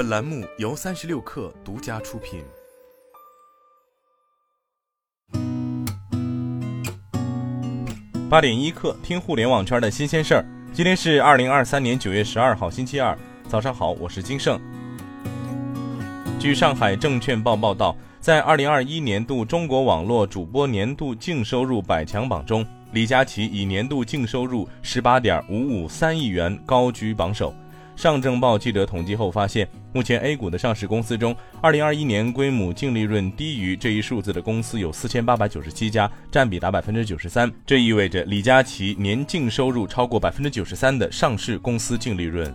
本栏目由三十六氪独家出品。八点一刻，听互联网圈的新鲜事儿。今天是二零二三年九月十二号，星期二，早上好，我是金盛。据上海证券报报道，在二零二一年度中国网络主播年度净收入百强榜中，李佳琦以年度净收入十八点五五三亿元高居榜首。上证报记者统计后发现，目前 A 股的上市公司中，二零二一年归母净利润低于这一数字的公司有四千八百九十七家，占比达百分之九十三。这意味着李佳琦年净收入超过百分之九十三的上市公司净利润。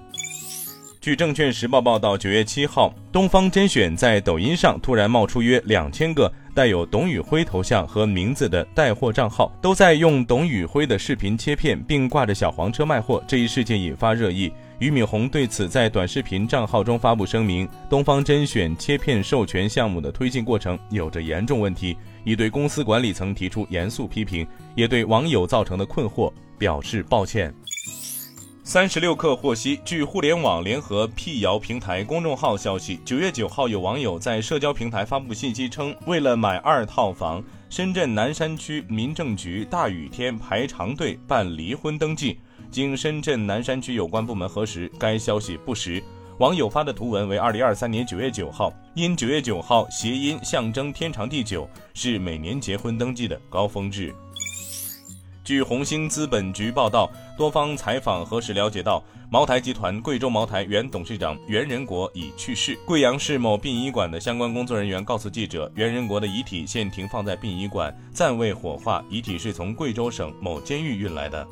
据证券时报报道，九月七号，东方甄选在抖音上突然冒出约两千个带有董宇辉头像和名字的带货账号，都在用董宇辉的视频切片，并挂着小黄车卖货。这一事件引发热议。俞敏洪对此在短视频账号中发布声明：东方甄选切片授权项目的推进过程有着严重问题，已对公司管理层提出严肃批评，也对网友造成的困惑表示抱歉。三十六氪获悉，据互联网联合辟谣平台公众号消息，九月九号有网友在社交平台发布信息称，为了买二套房，深圳南山区民政局大雨天排长队办离婚登记。经深圳南山区有关部门核实，该消息不实。网友发的图文为二零二三年九月九号，因九月九号谐音象征天长地久，是每年结婚登记的高峰日。据红星资本局报道，多方采访核实了解到，茅台集团贵州茅台原董事长袁仁国已去世。贵阳市某殡仪馆的相关工作人员告诉记者，袁仁国的遗体现停放在殡仪馆，暂未火化，遗体是从贵州省某监狱运来的。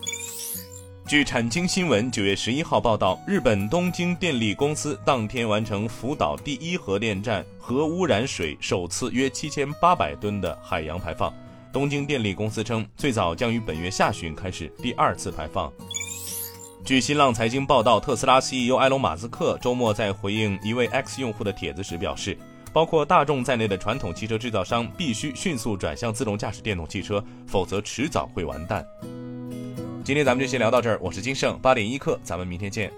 据产经新闻九月十一号报道，日本东京电力公司当天完成福岛第一核电站核污染水首次约七千八百吨的海洋排放。东京电力公司称，最早将于本月下旬开始第二次排放。据新浪财经报道，特斯拉 CEO 埃隆·马斯克周末在回应一位 X 用户的帖子时表示，包括大众在内的传统汽车制造商必须迅速转向自动驾驶电动汽车，否则迟早会完蛋。今天咱们就先聊到这儿，我是金盛，八点一刻，咱们明天见。